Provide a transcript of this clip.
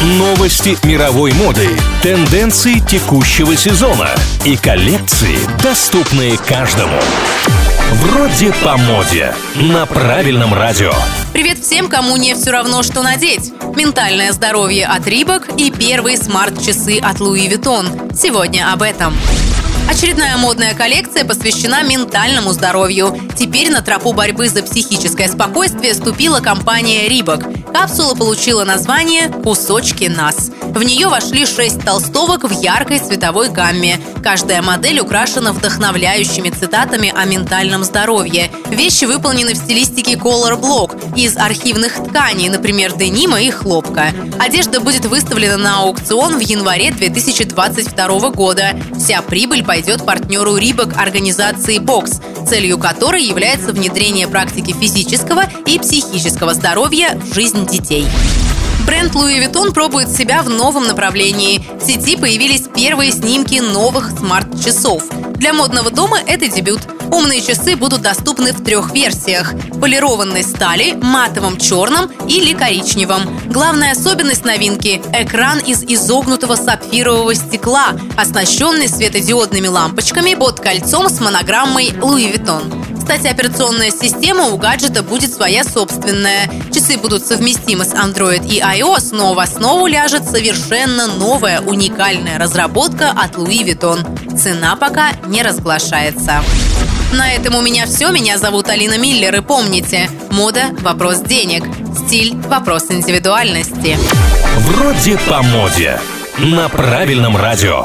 Новости мировой моды, тенденции текущего сезона и коллекции, доступные каждому. Вроде по моде. На правильном радио. Привет всем, кому не все равно, что надеть. Ментальное здоровье от Рибок и первые смарт-часы от Луи Виттон. Сегодня об этом. Очередная модная коллекция посвящена ментальному здоровью. Теперь на тропу борьбы за психическое спокойствие ступила компания Рибок. Капсула получила название «Кусочки нас». В нее вошли шесть толстовок в яркой цветовой гамме. Каждая модель украшена вдохновляющими цитатами о ментальном здоровье. Вещи выполнены в стилистике Color Block из архивных тканей, например, денима и хлопка. Одежда будет выставлена на аукцион в январе 2022 года. Вся прибыль пойдет партнеру Рибок организации Бокс, целью которой является внедрение практики физического и психического здоровья в жизнь детей. Бренд Louis Vuitton пробует себя в новом направлении. В сети появились первые снимки новых смарт-часов. Для модного дома это дебют. Умные часы будут доступны в трех версиях – полированной стали, матовом черном или коричневом. Главная особенность новинки – экран из изогнутого сапфирового стекла, оснащенный светодиодными лампочками под кольцом с монограммой Louis Vuitton. Кстати, операционная система у гаджета будет своя собственная. Часы будут совместимы с Android и iOS, но в основу ляжет совершенно новая уникальная разработка от Louis Vuitton. Цена пока не разглашается. На этом у меня все. Меня зовут Алина Миллер. И помните, мода – вопрос денег, стиль – вопрос индивидуальности. Вроде по моде. На правильном радио.